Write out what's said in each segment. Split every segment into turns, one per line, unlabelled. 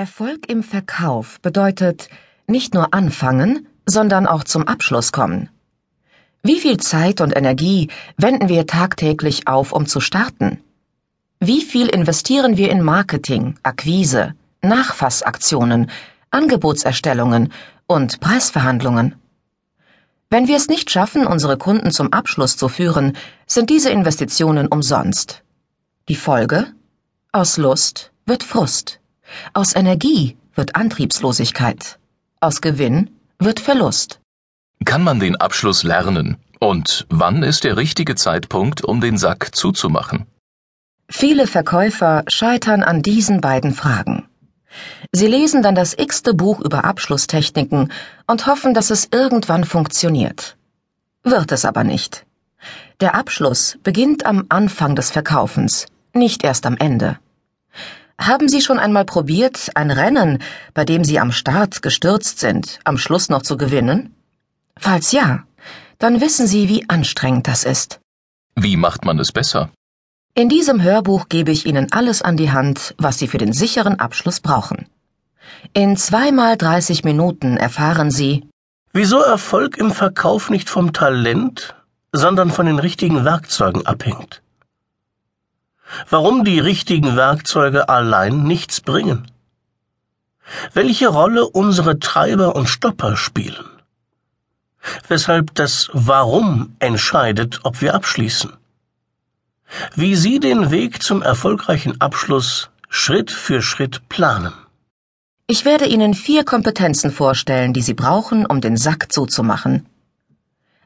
Erfolg im Verkauf bedeutet nicht nur anfangen, sondern auch zum Abschluss kommen. Wie viel Zeit und Energie wenden wir tagtäglich auf, um zu starten? Wie viel investieren wir in Marketing, Akquise, Nachfassaktionen, Angebotserstellungen und Preisverhandlungen? Wenn wir es nicht schaffen, unsere Kunden zum Abschluss zu führen, sind diese Investitionen umsonst. Die Folge? Aus Lust wird Frust. Aus Energie wird Antriebslosigkeit. Aus Gewinn wird Verlust.
Kann man den Abschluss lernen? Und wann ist der richtige Zeitpunkt, um den Sack zuzumachen?
Viele Verkäufer scheitern an diesen beiden Fragen. Sie lesen dann das x-te Buch über Abschlusstechniken und hoffen, dass es irgendwann funktioniert. Wird es aber nicht. Der Abschluss beginnt am Anfang des Verkaufens, nicht erst am Ende. Haben Sie schon einmal probiert, ein Rennen, bei dem Sie am Start gestürzt sind, am Schluss noch zu gewinnen? Falls ja, dann wissen Sie, wie anstrengend das ist.
Wie macht man es besser?
In diesem Hörbuch gebe ich Ihnen alles an die Hand, was Sie für den sicheren Abschluss brauchen. In zweimal 30 Minuten erfahren Sie,
wieso Erfolg im Verkauf nicht vom Talent, sondern von den richtigen Werkzeugen abhängt warum die richtigen Werkzeuge allein nichts bringen, welche Rolle unsere Treiber und Stopper spielen, weshalb das Warum entscheidet, ob wir abschließen, wie Sie den Weg zum erfolgreichen Abschluss Schritt für Schritt planen.
Ich werde Ihnen vier Kompetenzen vorstellen, die Sie brauchen, um den Sack zuzumachen.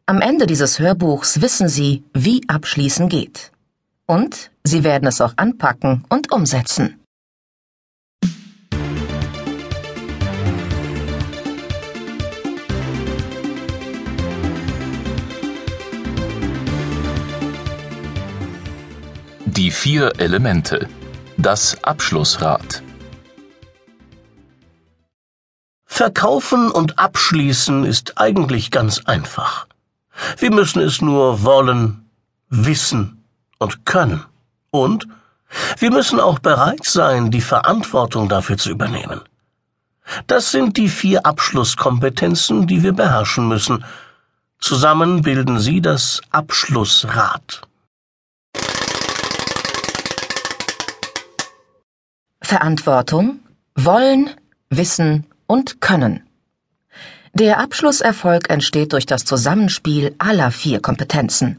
Am Ende dieses Hörbuchs wissen Sie, wie Abschließen geht. Und Sie werden es auch anpacken und umsetzen.
Die vier Elemente. Das Abschlussrad.
Verkaufen und abschließen ist eigentlich ganz einfach. Wir müssen es nur wollen, wissen und können. Und wir müssen auch bereit sein, die Verantwortung dafür zu übernehmen. Das sind die vier Abschlusskompetenzen, die wir beherrschen müssen. Zusammen bilden sie das Abschlussrad.
Verantwortung, Wollen, Wissen und Können. Der Abschlusserfolg entsteht durch das Zusammenspiel aller vier Kompetenzen.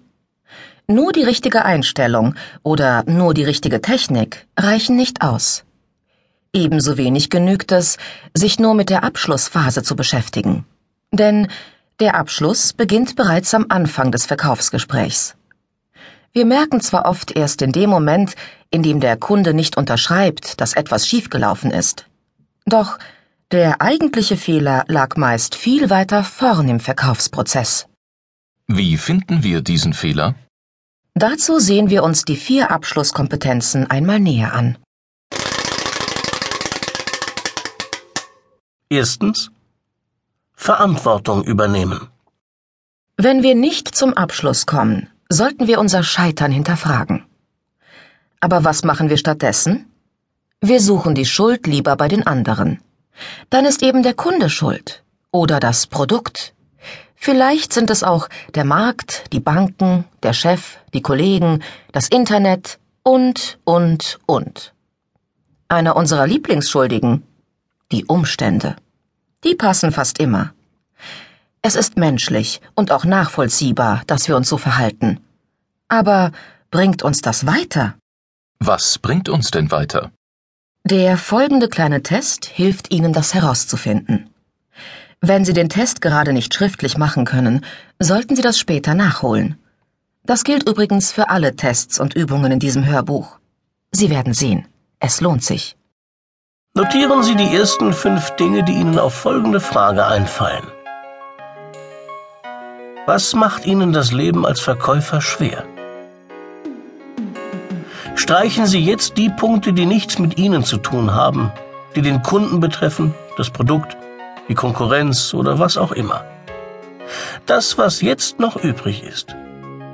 Nur die richtige Einstellung oder nur die richtige Technik reichen nicht aus. Ebenso wenig genügt es, sich nur mit der Abschlussphase zu beschäftigen. Denn der Abschluss beginnt bereits am Anfang des Verkaufsgesprächs. Wir merken zwar oft erst in dem Moment, in dem der Kunde nicht unterschreibt, dass etwas schiefgelaufen ist. Doch der eigentliche Fehler lag meist viel weiter vorn im Verkaufsprozess.
Wie finden wir diesen Fehler?
Dazu sehen wir uns die vier Abschlusskompetenzen einmal näher an.
Erstens Verantwortung übernehmen.
Wenn wir nicht zum Abschluss kommen, sollten wir unser Scheitern hinterfragen. Aber was machen wir stattdessen? Wir suchen die Schuld lieber bei den anderen. Dann ist eben der Kunde schuld oder das Produkt Vielleicht sind es auch der Markt, die Banken, der Chef, die Kollegen, das Internet und, und, und. Einer unserer Lieblingsschuldigen, die Umstände. Die passen fast immer. Es ist menschlich und auch nachvollziehbar, dass wir uns so verhalten. Aber bringt uns das weiter?
Was bringt uns denn weiter?
Der folgende kleine Test hilft Ihnen, das herauszufinden. Wenn Sie den Test gerade nicht schriftlich machen können, sollten Sie das später nachholen. Das gilt übrigens für alle Tests und Übungen in diesem Hörbuch. Sie werden sehen, es lohnt sich.
Notieren Sie die ersten fünf Dinge, die Ihnen auf folgende Frage einfallen. Was macht Ihnen das Leben als Verkäufer schwer? Streichen Sie jetzt die Punkte, die nichts mit Ihnen zu tun haben, die den Kunden betreffen, das Produkt die Konkurrenz oder was auch immer. Das, was jetzt noch übrig ist,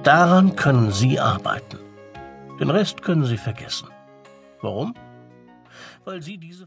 daran können Sie arbeiten. Den Rest können Sie vergessen. Warum? Weil Sie diese